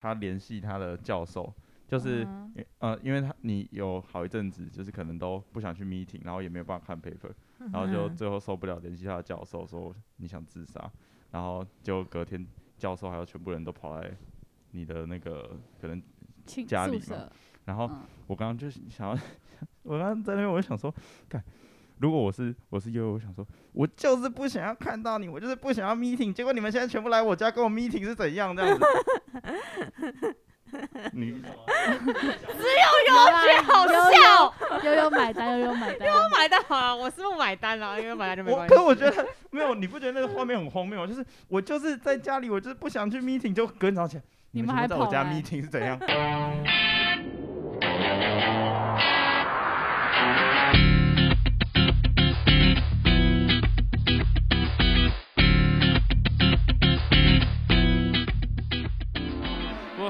他联系他的教授，就是、嗯、呃，因为他你有好一阵子就是可能都不想去 meeting，然后也没有办法看 paper，然后就最后受不了联系他的教授说你想自杀，然后就隔天教授还有全部人都跑来你的那个可能家里嘛，然后我刚刚就想要，我刚刚在那边我就想说，看。如果我是我是悠悠，我想说，我就是不想要看到你，我就是不想要 meeting。结果你们现在全部来我家跟我 meeting 是怎样这样子？你只有悠觉好笑，悠悠买单，悠悠买单，悠悠买单好啊，我是不买单了，因为买单就没关系。可是我觉得没有，你不觉得那个画面很荒谬？就是我就是在家里，我就是不想去 meeting，就隔天早上起来，你们还在我家 meeting 是怎样？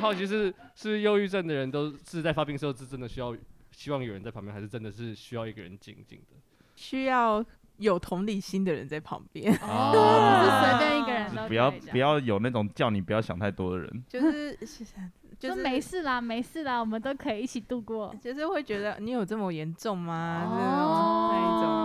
好奇是是忧郁症的人都是在发病的时候是真的需要希望有人在旁边，还是真的是需要一个人静静的？需要有同理心的人在旁边。哦，不是随便一个人都不要不要有那种叫你不要想太多的人。就是就是没事啦，没事啦，我们都可以一起度过。就是会觉得你有这么严重吗？哦、那一种对，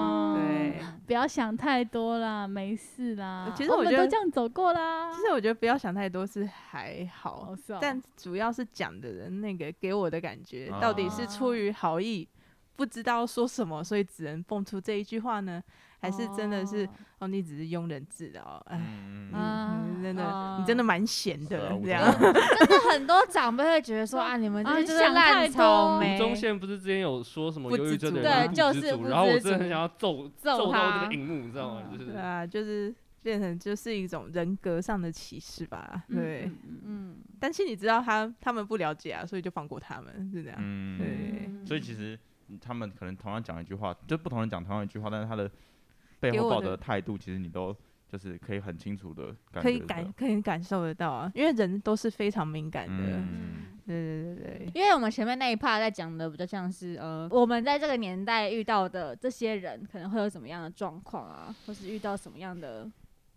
不要想太多啦，没事啦。其实我觉得我们都这样走过啦。其实我觉得不要想太多是还好，哦哦、但主要是讲的人那个给我的感觉，到底是出于好意，不知道说什么，所以只能蹦出这一句话呢？还是真的是哦，哦，你只是庸人自扰，哎、嗯嗯，真的，嗯、你真的蛮闲的、嗯、这样。真的很多长辈会觉得说 啊，你们就是烂草莓。吴宗宪不是之前有说什么忧郁症的人不知足，对，就是不然后我真的很想要揍揍到这个荧幕，你知道吗？就是对啊，就是变成就是一种人格上的歧视吧。对，嗯，嗯，但是你知道他他们不了解啊，所以就放过他们，是这样。嗯，对，所以其实他们可能同样讲一句话，就不同人讲同样一句话，但是他的。背后抱的态度，其实你都就是可以很清楚的感，可以感可以感受得到啊，因为人都是非常敏感的。嗯，对对对对。因为我们前面那一 part 在讲的比较像是呃，我们在这个年代遇到的这些人可能会有什么样的状况啊，或是遇到什么样的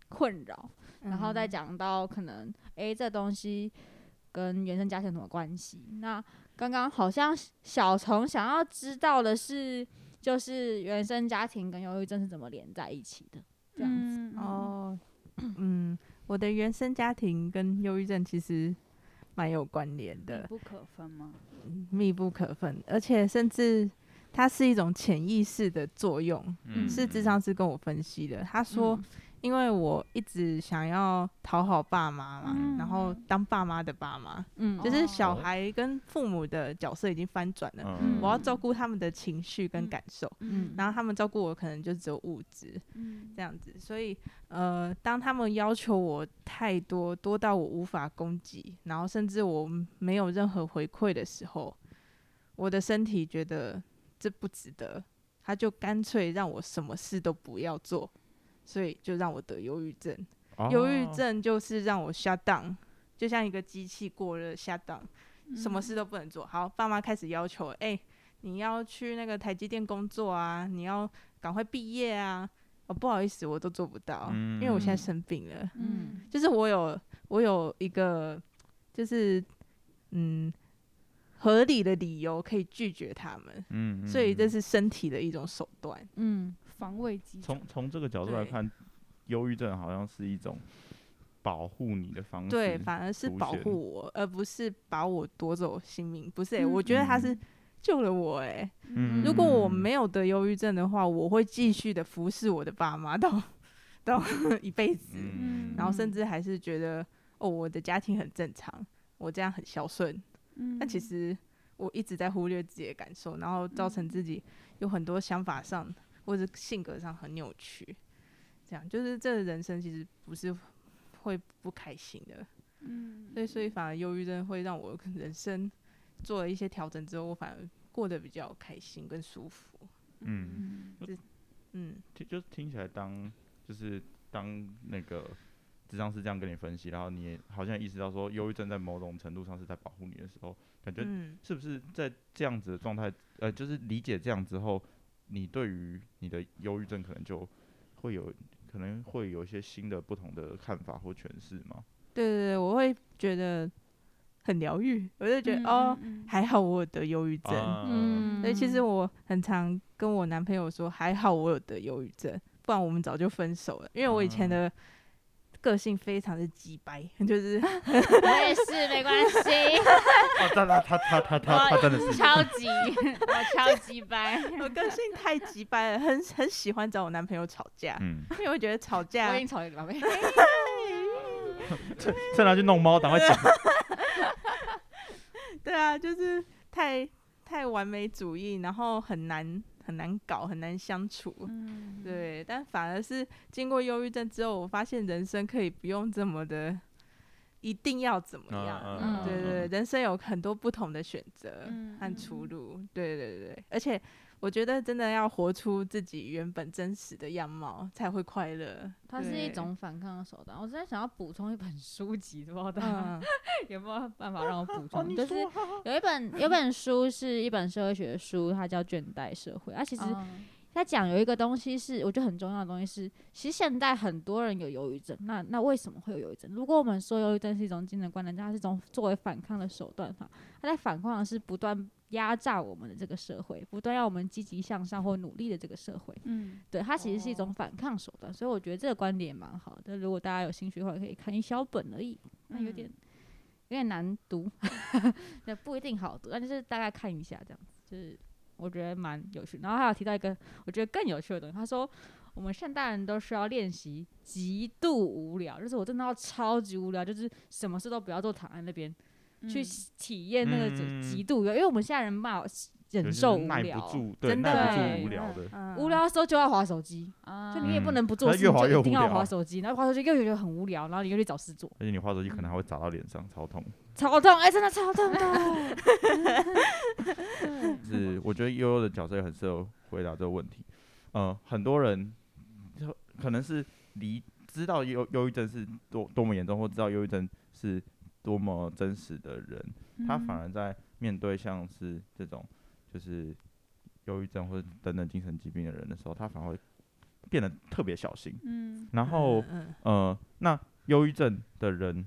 困扰，然后再讲到可能诶、欸，这东西跟原生家庭有什么关系？那刚刚好像小虫想要知道的是。就是原生家庭跟忧郁症是怎么连在一起的？这样子、嗯、哦，嗯，我的原生家庭跟忧郁症其实蛮有关联的，密不可分吗？密不可分，而且甚至它是一种潜意识的作用，嗯、是智商师跟我分析的，他说。嗯因为我一直想要讨好爸妈嘛，嗯、然后当爸妈的爸妈，嗯，就是小孩跟父母的角色已经翻转了，嗯、我要照顾他们的情绪跟感受，嗯，然后他们照顾我可能就只有物质，嗯，这样子，所以呃，当他们要求我太多，多到我无法供给，然后甚至我没有任何回馈的时候，我的身体觉得这不值得，他就干脆让我什么事都不要做。所以就让我得忧郁症，忧郁症就是让我 shut down，就像一个机器过热 shut down，什么事都不能做。好，爸妈开始要求，哎、欸，你要去那个台积电工作啊，你要赶快毕业啊。哦，不好意思，我都做不到，因为我现在生病了。嗯，就是我有我有一个就是嗯合理的理由可以拒绝他们。嗯，所以这是身体的一种手段。嗯。防卫机。从从这个角度来看，忧郁症好像是一种保护你的方式。对，反而是保护我，而不是把我夺走性命。不是、欸，嗯、我觉得他是救了我、欸。哎、嗯，如果我没有得忧郁症的话，我会继续的服侍我的爸妈到到 一辈子，嗯、然后甚至还是觉得哦，我的家庭很正常，我这样很孝顺。嗯，但其实我一直在忽略自己的感受，然后造成自己有很多想法上。或者性格上很扭曲，这样就是这个人生其实不是会不开心的，嗯，所以所以反而忧郁症会让我人生做了一些调整之后，我反而过得比较开心跟舒服，嗯，就嗯，就听起来当就是当那个智商是这样跟你分析，然后你也好像意识到说，忧郁症在某种程度上是在保护你的时候，感觉是不是在这样子的状态，呃，就是理解这样之后。你对于你的忧郁症可能就会有可能会有一些新的不同的看法或诠释吗？对对对，我会觉得很疗愈，我就觉得、嗯、哦，还好我有得忧郁症。嗯，所以其实我很常跟我男朋友说，还好我有得忧郁症，不然我们早就分手了。因为我以前的个性非常的机掰，就是 我也是，没关系。哦，他他他他他他真的是超级，我超级掰，我个性太机掰了，很很喜欢找我男朋友吵架。嗯，因为我觉得吵架，我已经吵了两遍。趁趁他去弄猫，赶快讲。对啊，就是太太完美主义，然后很难很难搞，很难相处。嗯、对，但反而是经过忧郁症之后，我发现人生可以不用这么的，一定要怎么样？嗯、对对对，人生有很多不同的选择和出路。嗯、对对对，而且。我觉得真的要活出自己原本真实的样貌，才会快乐。它是一种反抗的手段。我真的想要补充一本书籍，不知道大家 有没有办法让我补 充？哦、就是有一本有一本书是一本社会学的书，它叫《倦怠社会》。啊，其实它讲有一个东西是我觉得很重要的东西是，其实现代很多人有忧郁症。那那为什么会有忧郁症？如果我们说忧郁症是一种精神观念，它是一种作为反抗的手段哈，它在反抗的是不断。压榨我们的这个社会，不断要我们积极向上或努力的这个社会，嗯，对，它其实是一种反抗手段，哦、所以我觉得这个观点蛮好的。如果大家有兴趣的话，可以看一小本而已，那有点有点难读，那不一定好读，但就是大概看一下这样子，就是我觉得蛮有趣。然后还有提到一个我觉得更有趣的东西，他说我们现代人都需要练习极度无聊，就是我真的要超级无聊，就是什么事都不要做，躺在那边。去体验那个极度，因为我们现在人嘛忍受无聊，真的。无聊的，无聊的时候就要划手机，就你也不能不做事，就一定要划手机，然后划手机又觉得很无聊，然后你又去找事做，而且你划手机可能还会砸到脸上，超痛，超痛，哎，真的超痛的。是，我觉得悠悠的角色也很适合回答这个问题。嗯，很多人就可能是离知道忧忧郁症是多多么严重，或知道忧郁症是。多么真实的人，他反而在面对像是这种就是忧郁症或者等等精神疾病的人的时候，他反而会变得特别小心。嗯，然后呃，那忧郁症的人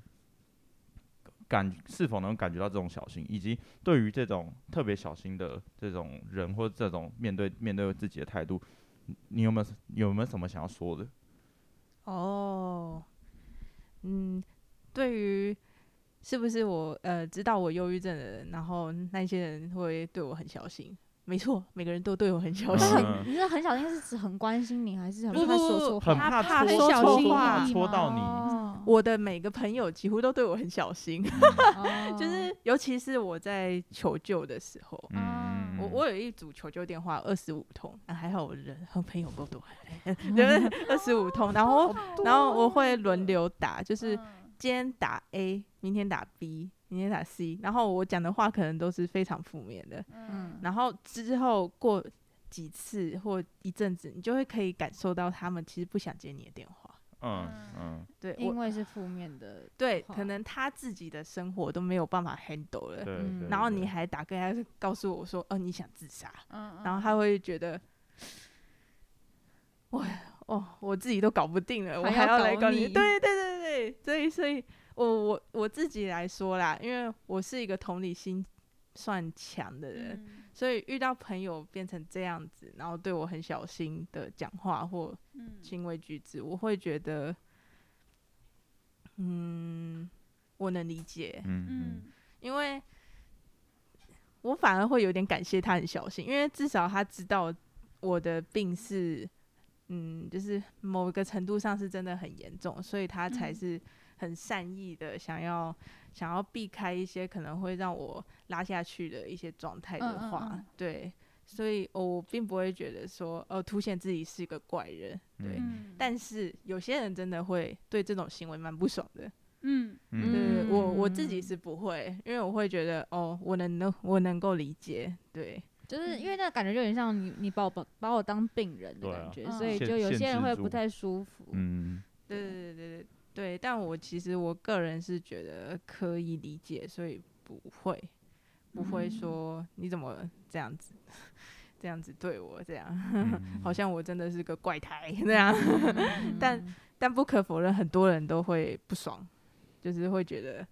感是否能感觉到这种小心，以及对于这种特别小心的这种人或这种面对面对自己的态度，你有没有有没有什么想要说的？哦，嗯，对于。是不是我呃知道我忧郁症的人，然后那些人会对我很小心？没错，每个人都对我很小心。嗯、你是很小心，是指很关心你，还是很怕说错话？很怕怕说错话戳到你。哦、我的每个朋友几乎都对我很小心，嗯、就是尤其是我在求救的时候，嗯、我我有一组求救电话二十五通，啊，还好我人和朋友够多，对，二十五通，然后然后我会轮流打，就是。今天打 A，明天打 B，明天打 C，然后我讲的话可能都是非常负面的，嗯，然后之后过几次或一阵子，你就会可以感受到他们其实不想接你的电话，嗯嗯，对，因为是负面的，对，可能他自己的生活都没有办法 handle 了，对，然后你还打给他告诉我说，哦，你想自杀，嗯，然后他会觉得，我。哦，我自己都搞不定了，我还要来搞你？对对对对，所以所以我我我自己来说啦，因为我是一个同理心算强的人，嗯、所以遇到朋友变成这样子，然后对我很小心的讲话或行为举止，嗯、我会觉得，嗯，我能理解，嗯。嗯，因为我反而会有点感谢他很小心，因为至少他知道我的病是。嗯，就是某一个程度上是真的很严重，所以他才是很善意的想要、嗯、想要避开一些可能会让我拉下去的一些状态的话，嗯嗯嗯。对，所以我并不会觉得说呃凸显自己是一个怪人，对，嗯、但是有些人真的会对这种行为蛮不爽的，嗯，对我我自己是不会，因为我会觉得哦，我能能我能够理解，对。就是因为那个感觉就有点像你，你把我把把我当病人的感觉，啊、所以就有些人会不太舒服。嗯，对对对对对对。但我其实我个人是觉得可以理解，所以不会不会说你怎么这样子 这样子对我这样，嗯、好像我真的是个怪胎那样。但但不可否认，很多人都会不爽，就是会觉得。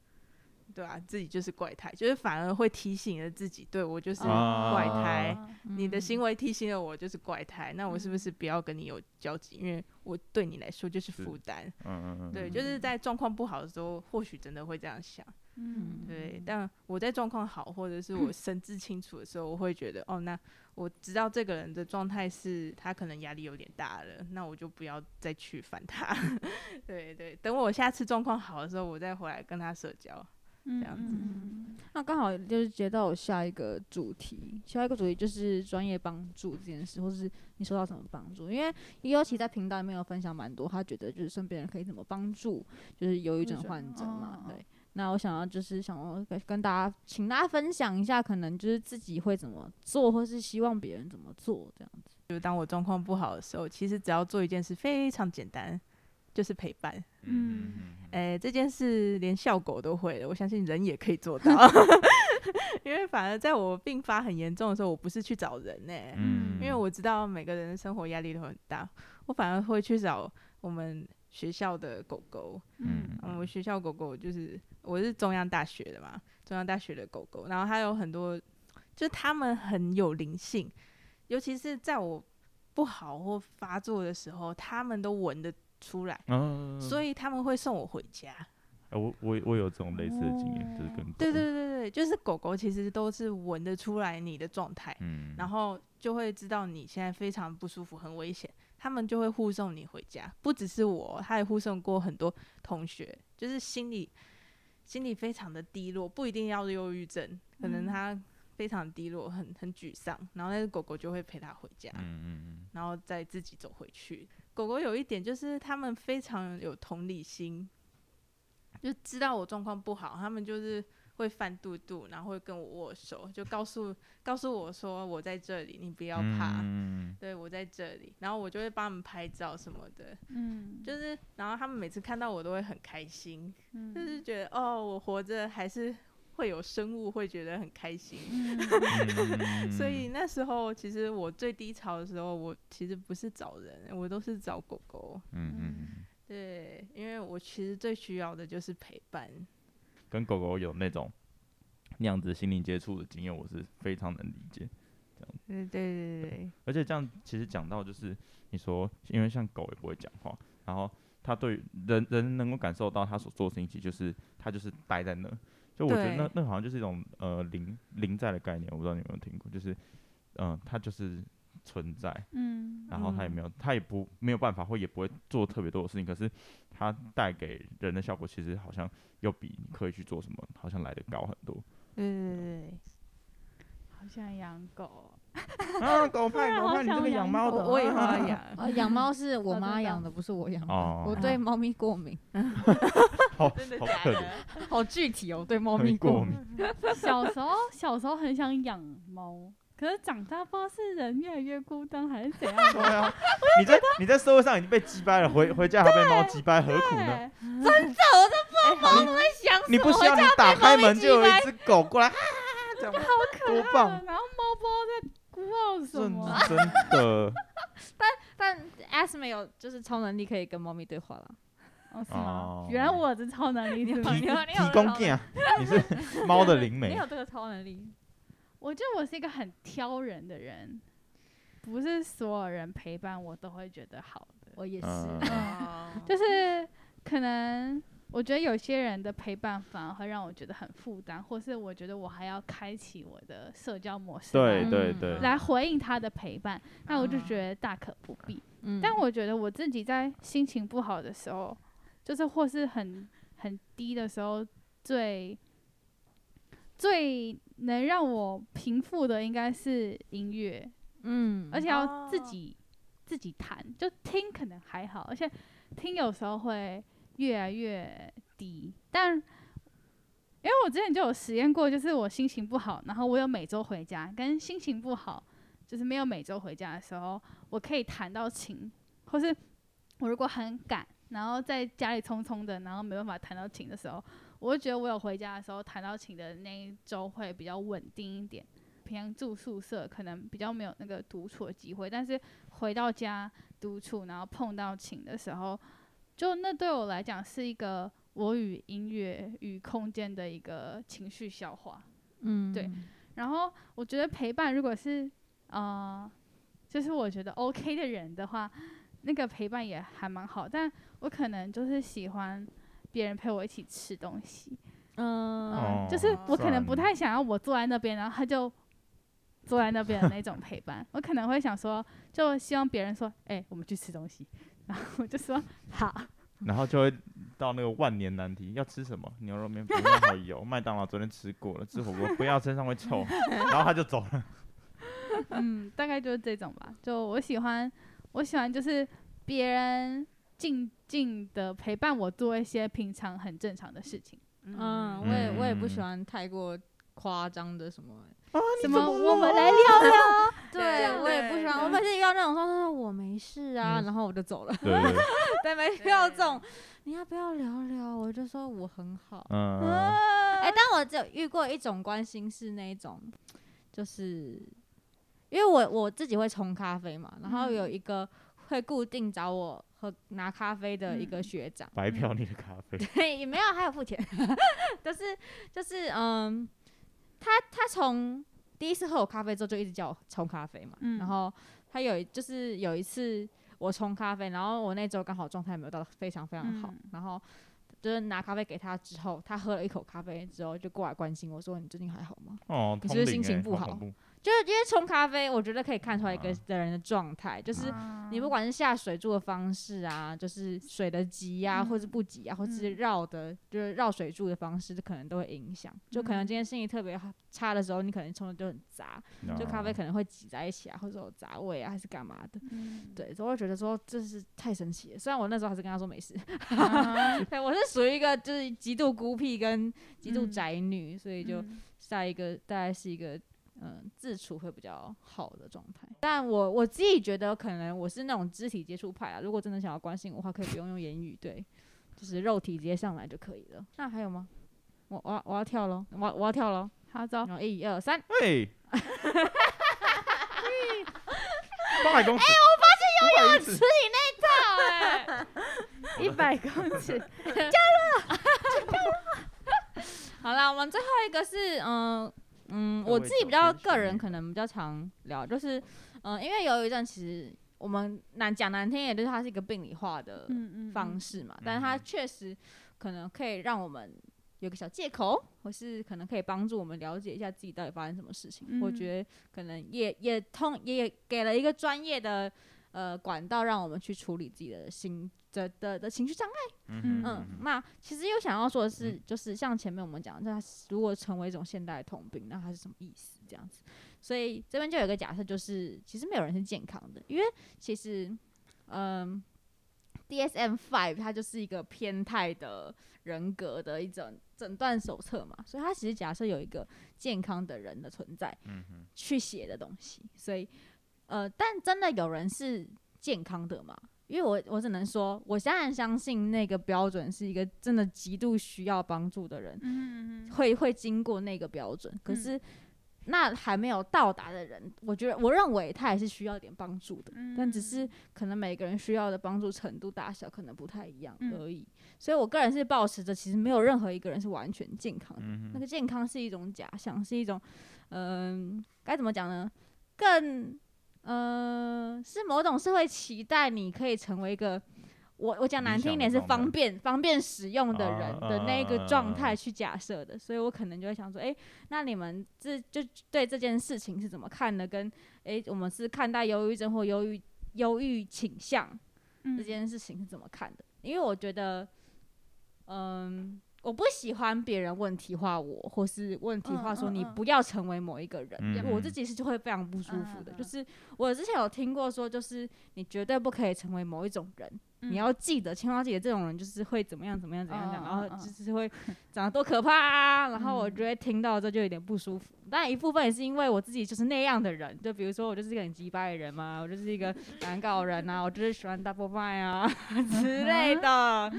对啊，自己就是怪胎，就是反而会提醒了自己，对我就是怪胎，啊、你的行为提醒了我就是怪胎，嗯、那我是不是不要跟你有交集？因为我对你来说就是负担。嗯嗯嗯。对，就是在状况不好的时候，或许真的会这样想。嗯。对，但我在状况好，或者是我 神志清楚的时候，我会觉得，哦，那我知道这个人的状态是他可能压力有点大了，那我就不要再去烦他。对对，等我下次状况好的时候，我再回来跟他社交。这样子，嗯、那刚好就是接到我下一个主题，下一个主题就是专业帮助这件事，或是你收到什么帮助？因为尤其在频道里面有分享蛮多，他觉得就是身边人可以怎么帮助，就是忧郁症患者嘛。对，那我想要就是想要跟大家，请大家分享一下，可能就是自己会怎么做，或是希望别人怎么做这样子。就是当我状况不好的时候，其实只要做一件事，非常简单。就是陪伴，嗯，哎、欸，这件事连小狗都会的，我相信人也可以做到。因为反而在我病发很严重的时候，我不是去找人呢、欸，嗯，因为我知道每个人的生活压力都很大，我反而会去找我们学校的狗狗，嗯，我们学校狗狗就是我是中央大学的嘛，中央大学的狗狗，然后还有很多，就是他们很有灵性，尤其是在我不好或发作的时候，它们都闻得出来，嗯、所以他们会送我回家。欸、我我我有这种类似的经验，哦、就是跟狗对对对对，就是狗狗其实都是闻得出来你的状态，嗯，然后就会知道你现在非常不舒服，很危险，他们就会护送你回家。不只是我，他也护送过很多同学，就是心里心里非常的低落，不一定要忧郁症，可能他非常低落，很很沮丧，然后那只狗狗就会陪他回家，嗯嗯，然后再自己走回去。狗狗有一点就是，他们非常有同理心，就知道我状况不好，他们就是会翻肚肚，然后会跟我握手，就告诉告诉我说我在这里，你不要怕，嗯、对我在这里，然后我就会帮他们拍照什么的，嗯，就是然后他们每次看到我都会很开心，嗯、就是觉得哦，我活着还是。会有生物会觉得很开心，所以那时候其实我最低潮的时候，我其实不是找人，我都是找狗狗。嗯嗯，对，因为我其实最需要的就是陪伴。跟狗狗有那种那样子心灵接触的经验，我是非常能理解。这样子，对对对对。而且这样其实讲到就是你说，因为像狗也不会讲话，然后它对人人能够感受到它所做的事情，其实就是它就是待在那。就我觉得那那好像就是一种呃零零在的概念，我不知道你有没有听过，就是嗯、呃，它就是存在，嗯，然后它也没有，它也不没有办法或也不会做特别多的事情，可是它带给人的效果其实好像又比你可以去做什么，好像来的高很多。对，好像养狗。啊，狗派狗派，你这个养猫的，我也会 养。养猫是 我妈养的，不是我养的。我对猫咪过敏。好，好可怜，好具体哦，对猫咪过敏。小时候，小时候很想养猫，可是长大不知道是人越来越孤单还是怎样。对啊，你在你在社会上已经被击败了，回回家还被猫击败，何苦呢？真的，我都不知道猫在想什么。你不需要你打开门就有一只狗过来，啊，这样好可爱。多棒！然后猫不知道在。真的，但但 Asma 有就是超能力可以跟猫咪对话了。哦，是吗？原来我这超能力，提提供给啊！你是猫的灵媒，你有这个超能力。我觉得我是一个很挑人的人，不是所有人陪伴我都会觉得好的。我也是，就是可能。我觉得有些人的陪伴反而会让我觉得很负担，或是我觉得我还要开启我的社交模式，对对对，来回应他的陪伴，那我就觉得大可不必。嗯，但我觉得我自己在心情不好的时候，就是或是很很低的时候，最最能让我平复的应该是音乐，嗯，而且要自己自己弹，就听可能还好，而且听有时候会。越来越低，但因为我之前就有实验过，就是我心情不好，然后我有每周回家，跟心情不好，就是没有每周回家的时候，我可以弹到琴，或是我如果很赶，然后在家里匆匆的，然后没办法弹到琴的时候，我会觉得我有回家的时候弹到琴的那一周会比较稳定一点。平常住宿舍可能比较没有那个独处的机会，但是回到家独处，然后碰到琴的时候。就那对我来讲是一个我与音乐与空间的一个情绪消化。嗯，对。然后我觉得陪伴，如果是呃，就是我觉得 OK 的人的话，那个陪伴也还蛮好。但我可能就是喜欢别人陪我一起吃东西。嗯，嗯，就是我可能不太想要我坐在那边，然后他就坐在那边的那种陪伴。我可能会想说，就希望别人说，哎、欸，我们去吃东西。然后我就说好。然后就会到那个万年难题，要吃什么？牛肉面不要好油，麦当劳昨天吃过了，吃火锅不要身上会臭。然后他就走了。嗯，大概就是这种吧。就我喜欢，我喜欢就是别人静静的陪伴我做一些平常很正常的事情。嗯，我也我也不喜欢太过夸张的什么。啊、什么？我们来聊聊。对，我也不喜欢。我每次遇到那种说说我没事啊，嗯、然后我就走了。对，没遇到这种，你要不要聊聊？我就说我很好。嗯。哎、欸，但我只有遇过一种关心是那种，就是因为我我自己会冲咖啡嘛，然后有一个会固定找我喝拿咖啡的一个学长，白嫖你的咖啡。对，也没有，还有付钱。就是就是嗯。他他从第一次喝我咖啡之后就一直叫我冲咖啡嘛，嗯、然后他有就是有一次我冲咖啡，然后我那周刚好状态没有到非常非常好，嗯、然后就是拿咖啡给他之后，他喝了一口咖啡之后就过来关心我说，你最近还好吗？哦，你是不是心情不好？就是因为冲咖啡，我觉得可以看出来一个人的状态，啊、就是你不管是下水柱的方式啊，就是水的急呀、啊，或是不急啊，嗯、或者是绕的，就是绕水柱的方式，可能都会影响。嗯、就可能今天心情特别差的时候，你可能冲的就很杂，嗯、就咖啡可能会挤在一起啊，或者有杂味啊，还是干嘛的。嗯、对，所以我觉得说这是太神奇了。虽然我那时候还是跟他说没事，啊、对，我是属于一个就是极度孤僻跟极度宅女，嗯、所以就下一个大概是一个。嗯，自处会比较好的状态，但我我自己觉得可能我是那种肢体接触派啊。如果真的想要关心我的话，可以不用用言语，对，就是肉体直接上来就可以了。那还有吗？我我要我要跳喽，我我要跳喽。好，走，一二三。喂。八百公尺。哎、欸，我发现游泳池里那套、欸，哎，一百公尺，加了，好了，我们最后一个是嗯。嗯，我自己比较个人可能比较常聊，就是，嗯、呃，因为有一阵其实我们难讲难听，也就是它是一个病理化的方式嘛，嗯嗯嗯，但是它确实可能可以让我们有个小借口，或是可能可以帮助我们了解一下自己到底发生什么事情。嗯、我觉得可能也也通也给了一个专业的呃管道，让我们去处理自己的心。的的的情绪障碍，嗯，嗯，那其实又想要说的是，就是像前面我们讲，那如果成为一种现代通病，那它是什么意思？这样子，所以这边就有一个假设，就是其实没有人是健康的，因为其实，嗯，DSM Five 它就是一个偏态的人格的一种诊断手册嘛，所以它其实假设有一个健康的人的存在，嗯哼，去写的东西，所以，呃，但真的有人是健康的吗？因为我我只能说，我现在相信那个标准是一个真的极度需要帮助的人，嗯、嗯会会经过那个标准。可是、嗯、那还没有到达的人，我觉得我认为他也是需要点帮助的，嗯、但只是可能每个人需要的帮助程度大小可能不太一样而已。嗯、所以我个人是保持着，其实没有任何一个人是完全健康的。那个健康是一种假象，是一种嗯、呃，该怎么讲呢？更。呃，是某种社会期待，你可以成为一个，我我讲难听一点是方便方便使用的人的那个状态去假设的，所以我可能就会想说，哎、欸，那你们这就对这件事情是怎么看的？跟哎、欸，我们是看待忧郁症或忧郁忧郁倾向这件事情是怎么看的？因为我觉得，嗯。我不喜欢别人问题化我，或是问题化说你不要成为某一个人，嗯嗯、我自己是就会非常不舒服的。嗯、就是我之前有听过说，就是你绝对不可以成为某一种人。你要记得，千万记得，这种人就是会怎么样怎么样怎么样讲，然后就是会长得多可怕啊！然后我觉得听到这就有点不舒服。但一部分也是因为我自己就是那样的人，就比如说我就是一个很机掰的人嘛，我就是一个难搞人啊，我就是喜欢 double fine 啊之类的。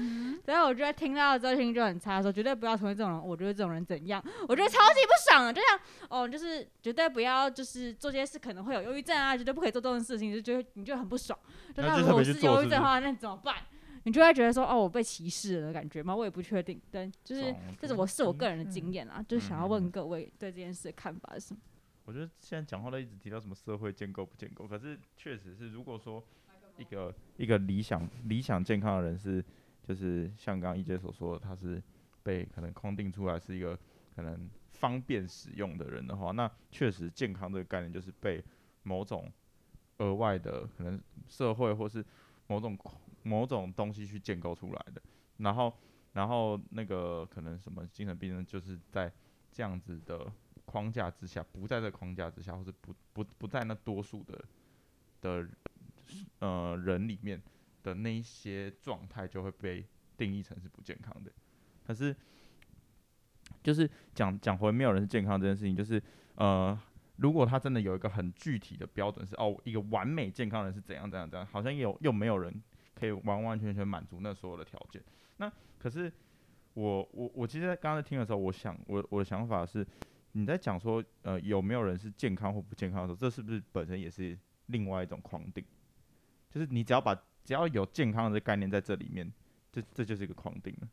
所以我觉得听到之后心情就很差，说绝对不要成为这种人。我觉得这种人怎样？我觉得超级不爽啊！就像哦，就是绝对不要就是做这些事可能会有忧郁症啊，绝对不可以做这种事情，就觉得你就很不爽。就那如果是忧郁症的话，那怎么办？你就会觉得说，哦，我被歧视了的感觉吗？我也不确定，对，就是这是我是我个人的经验啊，嗯、就是想要问各位对这件事的看法是什么？我觉得现在讲话都一直提到什么社会建构不建构，可是确实是，如果说一个一个理想理想健康的人是，就是像刚刚一杰所说的，他是被可能框定出来是一个可能方便使用的人的话，那确实健康这个概念就是被某种额外的可能社会或是某种某种东西去建构出来的，然后然后那个可能什么精神病人就是在这样子的。框架之下，不在这框架之下，或是不不不在那多数的的呃人里面的那一些状态，就会被定义成是不健康的。可是，就是讲讲回没有人是健康这件事情，就是呃，如果他真的有一个很具体的标准是哦，一个完美健康人是怎样怎样怎样，好像有又没有人可以完完全全满足那所有的条件。那可是我我我其实刚刚在听的时候，我想我我的想法是。你在讲说，呃，有没有人是健康或不健康的时候，这是不是本身也是另外一种框定？就是你只要把只要有健康的概念在这里面，这这就是一个框定了。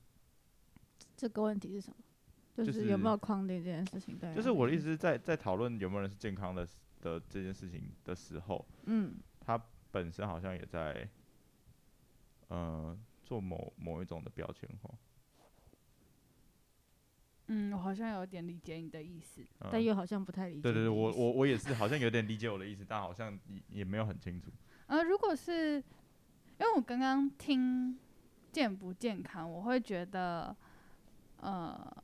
这个问题是什么？就是有没有框定这件事情？对，就是我的意思是在在讨论有没有人是健康的的这件事情的时候，嗯，他本身好像也在，呃，做某某一种的标签化。嗯，我好像有点理解你的意思，嗯、但又好像不太理解。对对对，我我我也是，好像有点理解我的意思，但好像也也没有很清楚。呃，如果是因为我刚刚听健不健康，我会觉得，呃，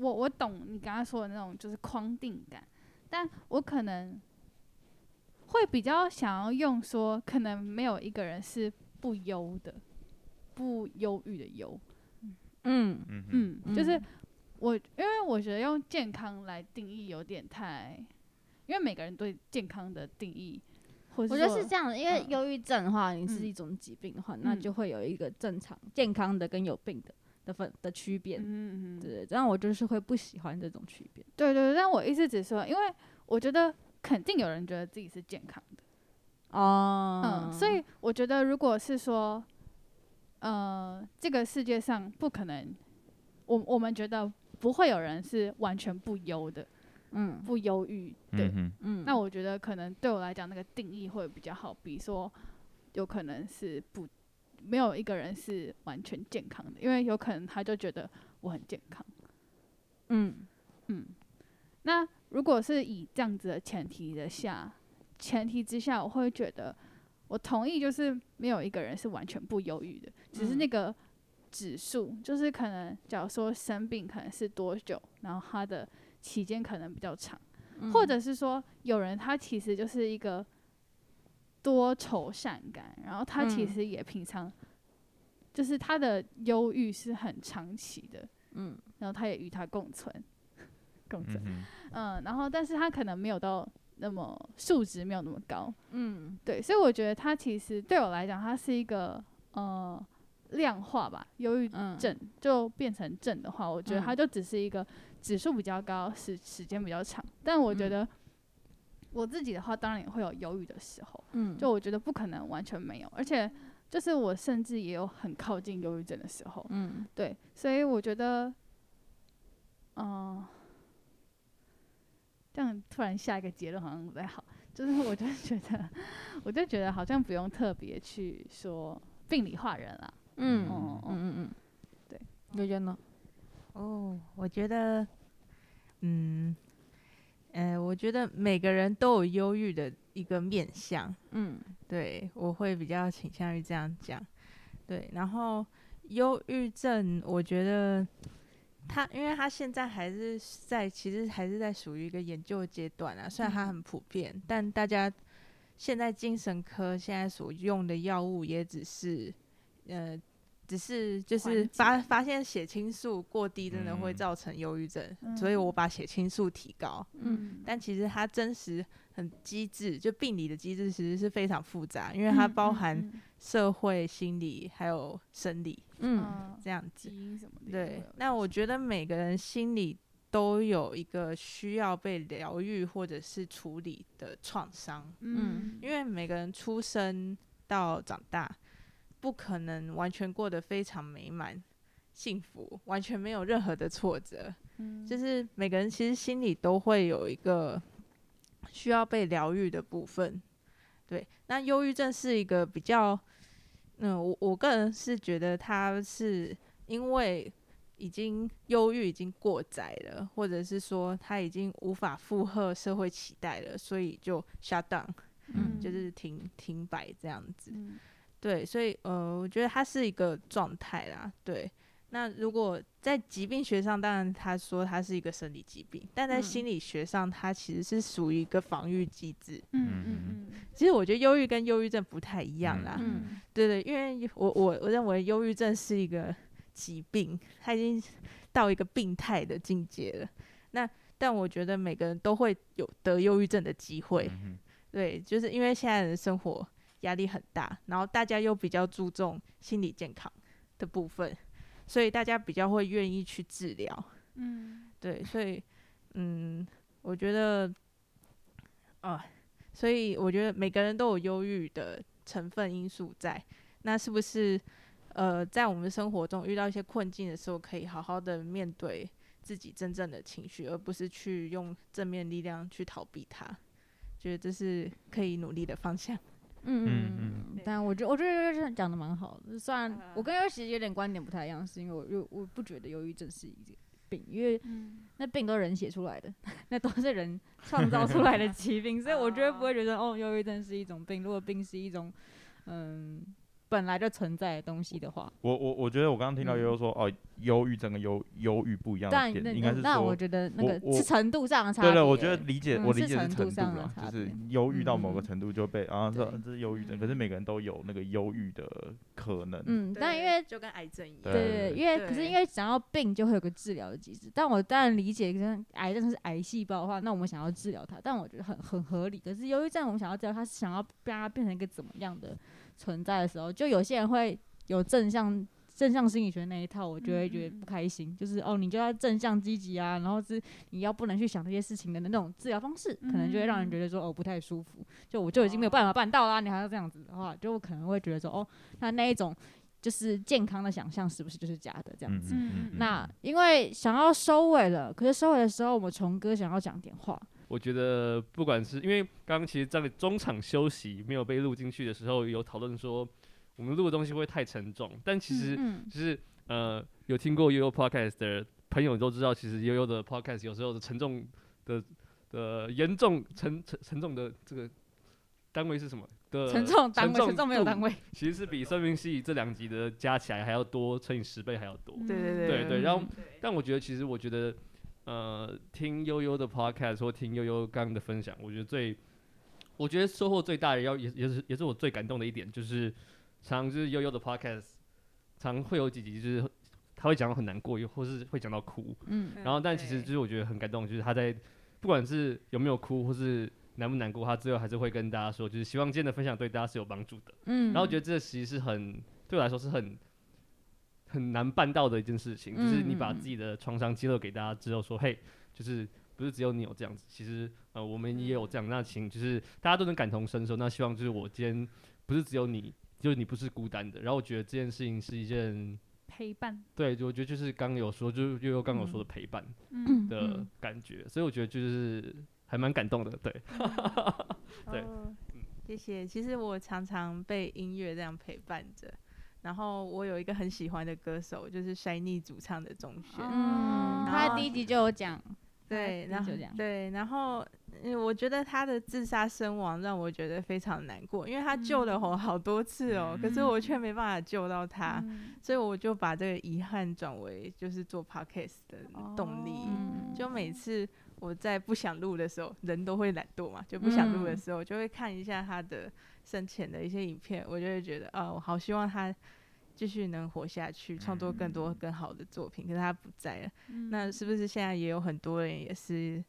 我我懂你刚刚说的那种就是框定感，但我可能会比较想要用说，可能没有一个人是不忧的，不忧郁的忧。嗯嗯嗯，就是。我因为我觉得用健康来定义有点太，因为每个人对健康的定义，或者我觉得是这样的，因为忧郁症的话，你是一种疾病的话，嗯、那就会有一个正常健康的跟有病的的分的区别。嗯嗯，对，这样我就是会不喜欢这种区别。对对对，但我意思只是说，因为我觉得肯定有人觉得自己是健康的。哦，嗯，所以我觉得如果是说，呃，这个世界上不可能，我我们觉得。不会有人是完全不忧的，嗯，不忧郁，对，嗯，那我觉得可能对我来讲，那个定义会比较好，比如说，有可能是不，没有一个人是完全健康的，因为有可能他就觉得我很健康，嗯。嗯，那如果是以这样子的前提的下，前提之下，我会觉得我同意，就是没有一个人是完全不忧郁的，只是那个。指数就是可能，假如说生病可能是多久，然后他的期间可能比较长，嗯、或者是说有人他其实就是一个多愁善感，然后他其实也平常就是他的忧郁是很长期的，嗯，然后他也与他共存，共存，嗯，嗯，然后但是他可能没有到那么数值没有那么高，嗯，对，所以我觉得他其实对我来讲，他是一个呃。量化吧，忧郁症就变成症的话，嗯、我觉得他就只是一个指数比较高，时时间比较长。但我觉得我自己的话，当然也会有犹豫的时候。嗯，就我觉得不可能完全没有，而且就是我甚至也有很靠近忧郁症的时候。嗯，对，所以我觉得，嗯、呃，这样突然下一个结论好像不太好。就是我就觉得，我就觉得好像不用特别去说病理化人了。嗯嗯嗯嗯，对，觉得呢？哦，我觉得，嗯，呃，我觉得每个人都有忧郁的一个面相，嗯，对，我会比较倾向于这样讲，对，然后忧郁症，我觉得他，因为他现在还是在，其实还是在属于一个研究阶段啊，虽然它很普遍，嗯、但大家现在精神科现在所用的药物也只是，呃。只是就是发发现血清素过低真的会造成忧郁症，嗯、所以我把血清素提高。嗯，但其实它真实很机制，就病理的机制其实是非常复杂，因为它包含社会、心理还有生理。嗯，这样子。的对，那我觉得每个人心里都有一个需要被疗愈或者是处理的创伤。嗯，因为每个人出生到长大。不可能完全过得非常美满、幸福，完全没有任何的挫折。嗯，就是每个人其实心里都会有一个需要被疗愈的部分。对，那忧郁症是一个比较，嗯，我我个人是觉得他是因为已经忧郁已经过载了，或者是说他已经无法负荷社会期待了，所以就 shut down，嗯，就是停停摆这样子。嗯对，所以呃，我觉得它是一个状态啦。对，那如果在疾病学上，当然他说它是一个生理疾病，但在心理学上，它其实是属于一个防御机制。嗯嗯嗯。其实我觉得忧郁跟忧郁症不太一样啦。嗯。对对，因为我我我认为忧郁症是一个疾病，它已经到一个病态的境界了。那但我觉得每个人都会有得忧郁症的机会。对，就是因为现在的生活。压力很大，然后大家又比较注重心理健康的部分，所以大家比较会愿意去治疗。嗯，对，所以，嗯，我觉得，啊，所以我觉得每个人都有忧郁的成分因素在。那是不是，呃，在我们生活中遇到一些困境的时候，可以好好的面对自己真正的情绪，而不是去用正面力量去逃避它？觉得这是可以努力的方向。嗯嗯嗯，但我觉得我觉得这讲的蛮好的，虽然我跟优其实有点观点不太一样，是因为我又我不觉得忧郁症是一个病，因为那病都是人写出来的，那都是人创造出来的疾病，所以我觉得不会觉得哦，忧郁症是一种病，如果病是一种嗯。本来就存在的东西的话，我我我觉得我刚刚听到悠悠说、嗯、哦，忧郁症跟忧忧郁不一样的点，应该是说，那我觉得那个是程度上的差别。对对，我觉得理解、嗯、我理解是程度上啦，就是忧郁到某个程度就被、嗯、啊说这是忧郁症，可是每个人都有那个忧郁的可能。嗯，但因为就跟癌症一样，对对，对，因为可是因为想要病就会有个治疗的机制，但我当然理解，跟癌症是癌细胞的话，那我们想要治疗它，但我觉得很很合理。可是忧郁症我们想要治疗它，是想要让它变成一个怎么样的？存在的时候，就有些人会有正向正向心理学那一套，我就会觉得不开心。嗯、就是哦，你就要正向积极啊，然后是你要不能去想这些事情的那种治疗方式，嗯、可能就会让人觉得说哦不太舒服。就我就已经没有办法办到啦，哦、你还要这样子的话，就可能会觉得说哦，那那一种就是健康的想象是不是就是假的这样子？嗯嗯、那因为想要收尾了，可是收尾的时候，我们从哥想要讲点话。我觉得不管是因为刚刚其实在中场休息没有被录进去的时候，有讨论说我们录的东西会太沉重，但其实就是呃有听过悠悠 podcast 的朋友都知道，其实悠悠的 podcast 有时候的沉重的的严重沉沉沉重的这个单位是什么的？沉重单位，沉重没有单位，其实是比生命系这两集的加起来还要多，乘以十倍还要多。对对对对对。然后，但我觉得其实我觉得。呃，听悠悠的 podcast 或听悠悠刚刚的分享，我觉得最，我觉得收获最大的要也也是也是我最感动的一点，就是常就是悠悠的 podcast，常会有几集就是他会讲到很难过，又或是会讲到哭，嗯，然后但其实就是我觉得很感动，就是他在不管是有没有哭或是难不难过，他最后还是会跟大家说，就是希望今天的分享对大家是有帮助的，嗯，然后我觉得这其实是很对我来说是很。很难办到的一件事情，就是你把自己的创伤揭露给大家之后，说：“嘿，就是不是只有你有这样子，其实呃我们也有这样。那请就是大家都能感同身受。那希望就是我今天不是只有你，就是你不是孤单的。然后我觉得这件事情是一件陪伴，对，就我觉得就是刚有说，就悠悠刚有说的陪伴的感觉，所以我觉得就是还蛮感动的，对，对，谢谢。其实我常常被音乐这样陪伴着。然后我有一个很喜欢的歌手，就是 SHINee 主唱的钟鉉。嗯，他第一集就有讲，对，然后对，然后嗯，我觉得他的自杀身亡让我觉得非常难过，因为他救了我好多次哦，嗯、可是我却没办法救到他，嗯、所以我就把这个遗憾转为就是做 Podcast 的动力。哦、就每次我在不想录的时候，人都会懒惰嘛，就不想录的时候，就会看一下他的。生前的一些影片，我就会觉得，啊，我好希望他继续能活下去，创作更多更好的作品。可是他不在了，嗯、那是不是现在也有很多人也是，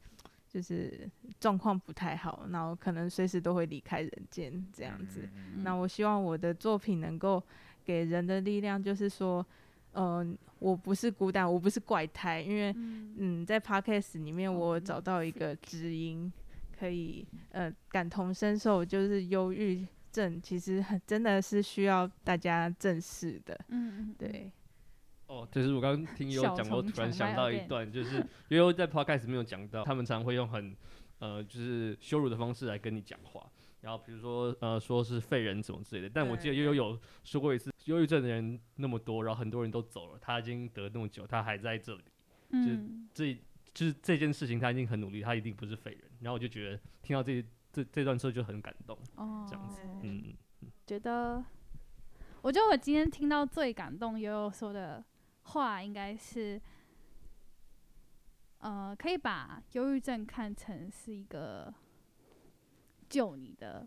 就是状况不太好，然后可能随时都会离开人间这样子？嗯、那我希望我的作品能够给人的力量，就是说，嗯、呃，我不是孤单，我不是怪胎，因为，嗯，嗯，在 Podcast 里面我找到一个知音。可以呃感同身受，就是忧郁症其实很真的是需要大家正视的。嗯嗯，对。哦，就是我刚刚听悠悠讲，过突然想到一段，就是悠悠在 podcast 没有讲到，他们常会用很呃就是羞辱的方式来跟你讲话，然后比如说呃说是废人什么之类的。但我记得悠悠有说过一次，忧郁症的人那么多，然后很多人都走了，他已经得那么久，他还在这里，嗯、就这就是这件事情他已经很努力，他一定不是废人。然后我就觉得听到这这这段之后就很感动，哦，这样子，嗯，觉得，我觉得我今天听到最感动悠悠说的。话应该是，呃，可以把忧郁症看成是一个救你的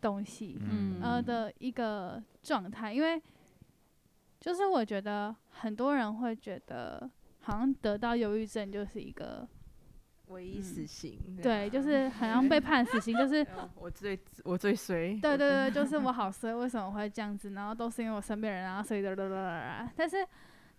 东西，嗯，呃的一个状态，因为就是我觉得很多人会觉得，好像得到忧郁症就是一个唯一死刑，嗯，对，就是好像被 判死刑，就是 我最我最衰，对对对，就是我好衰，为什么会这样子？然后都是因为我身边人，然后所以的啦啦啦，但是。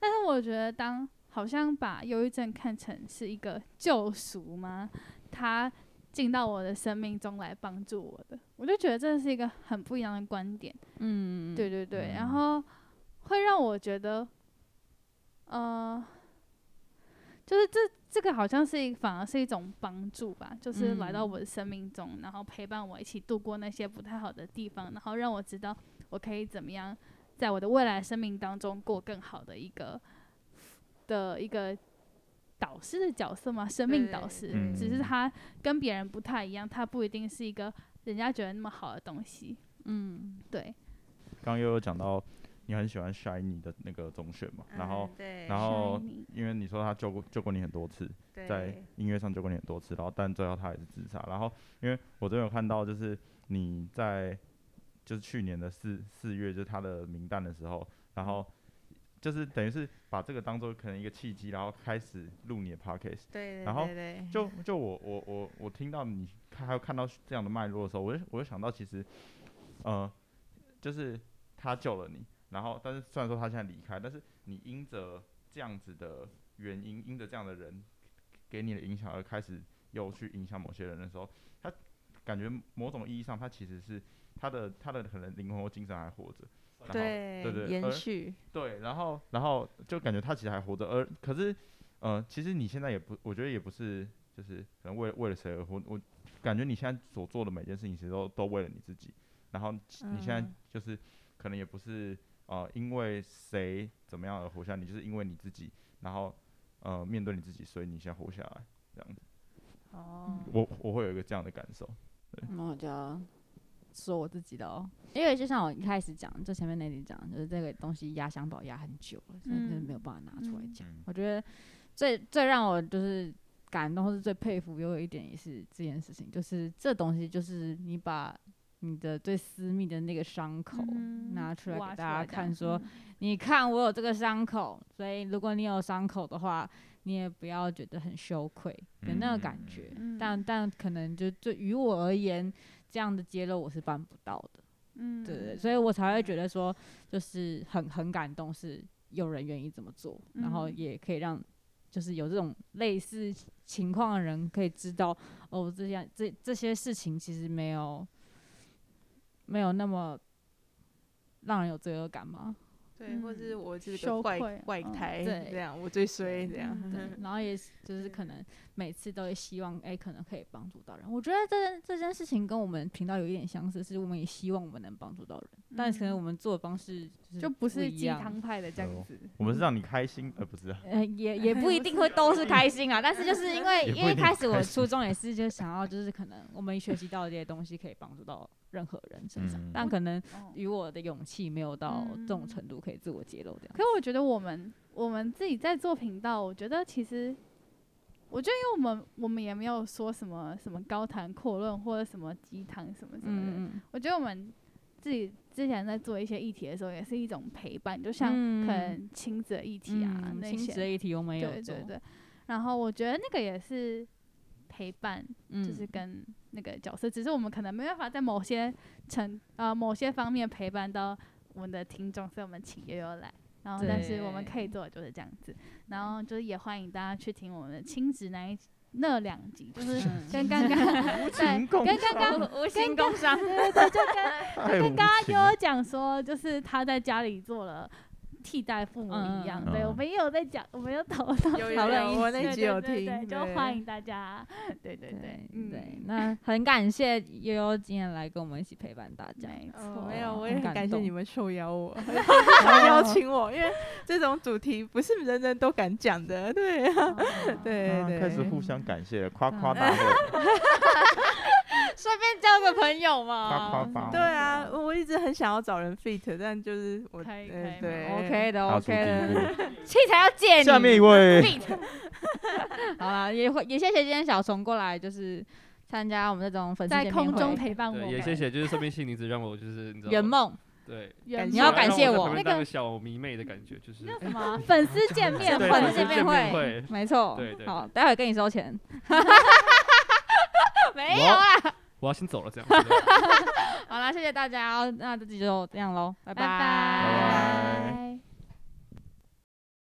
但是我觉得，当好像把忧郁症看成是一个救赎吗？他进到我的生命中来帮助我的，我就觉得这是一个很不一样的观点。嗯，对对对，然后会让我觉得，呃，就是这这个好像是一反而是一种帮助吧，就是来到我的生命中，然后陪伴我一起度过那些不太好的地方，然后让我知道我可以怎么样。在我的未来生命当中过更好的一个的一个导师的角色吗？生命导师，嗯、只是他跟别人不太一样，他不一定是一个人家觉得那么好的东西。嗯，对。刚刚又有讲到你很喜欢 Shiny 的那个中学嘛，然后，嗯、然后因为你说他救过救过你很多次，在音乐上救过你很多次，然后但最后他也是自杀。然后因为我这边有看到，就是你在。就是去年的四四月，就是他的名单的时候，然后就是等于是把这个当做可能一个契机，然后开始录你的 podcast。对，对，对，对，然后就 就我我我我听到你看还有看到这样的脉络的时候，我就我就想到其实，呃，就是他救了你，然后但是虽然说他现在离开，但是你因着这样子的原因，因着这样的人给你的影响而开始又去影响某些人的时候，他感觉某种意义上他其实是。他的他的可能灵魂或精神还活着，对对对，延续对，然后然后就感觉他其实还活着，而可是，呃，其实你现在也不，我觉得也不是，就是可能为为了谁而活，我感觉你现在所做的每件事情其实都都为了你自己，然后你现在就是可能也不是呃因为谁怎么样而活下，你就是因为你自己，然后呃面对你自己，所以你现在活下来这样子。哦，我我会有一个这样的感受。对，那我就。说我自己的哦，因为就像我一开始讲，就前面那里讲，就是这个东西压箱宝压很久了，所以就是没有办法拿出来讲。嗯、我觉得最最让我就是感动，或是最佩服，又有一点也是这件事情，就是这东西就是你把你的最私密的那个伤口拿出来给大家看，说、嗯、你看我有这个伤口，所以如果你有伤口的话，你也不要觉得很羞愧的那个感觉。嗯、但但可能就就于我而言。这样的揭露我是办不到的，嗯，对对，所以我才会觉得说，就是很很感动，是有人愿意这么做，嗯、然后也可以让，就是有这种类似情况的人可以知道，哦，这样这这些事情其实没有，没有那么让人有罪恶感吗？对，或是我是个怪怪胎，这样我最衰这样，对，然后也就是可能每次都会希望，哎，可能可以帮助到人。我觉得这这件事情跟我们频道有一点相似，是我们也希望我们能帮助到人，但是可能我们做的方式就不是鸡汤派的这样子。我们是让你开心，呃不是 呃，也也不一定会都是开心啊。但是就是因为 因为一开始我初衷也是就想要就是可能我们学习到的这些东西可以帮助到。任何人身上，嗯、但可能与我的勇气没有到这种程度，可以自我揭露这样。可是我觉得我们我们自己在做频道，我觉得其实，我觉得因为我们我们也没有说什么什么高谈阔论或者什么鸡汤什么什么的。嗯、我觉得我们自己之前在做一些议题的时候，也是一种陪伴，就像可能亲子的议题啊、嗯、那些。亲子的议题我们有做。对对对。然后我觉得那个也是。陪伴，就是跟那个角色，嗯、只是我们可能没办法在某些层呃某些方面陪伴到我们的听众，所以我们请悠悠来。然后，但是我们可以做的就是这样子。然后，就是也欢迎大家去听我们的亲子那一那两集，就是跟刚刚对，跟刚刚无心工伤，对对对，就跟就跟刚刚悠悠讲说，就是他在家里做了。替代父母一样，嗯、对，我们也有在讲，我们有讨论讨论，我那集有听，就欢迎大家，对对对，对，那很感谢悠悠今天来跟我们一起陪伴大家，没错，没有，我也很感谢你们受邀我，邀请我，因为这种主题不是人人都敢讲的，对。啊，对对，开始互相感谢，夸夸大会。顺便交个朋友嘛，对啊，我一直很想要找人 fit，但就是我可以可以对，OK 的 OK 的，器材要借你。下面一位。Fit，好了，也会也谢谢今天小虫过来，就是参加我们这种粉丝在空中陪伴我，也谢谢，就是顺便心灵子让我就是你知道圆梦，对，你要感谢我。那个小迷妹的感觉，就是。什么粉丝见面会，粉丝见面会，没错，对对，好，待会跟你收钱。没有啦，我要先走了，这样。好啦，谢谢大家，那这集就这样喽，拜拜。拜拜。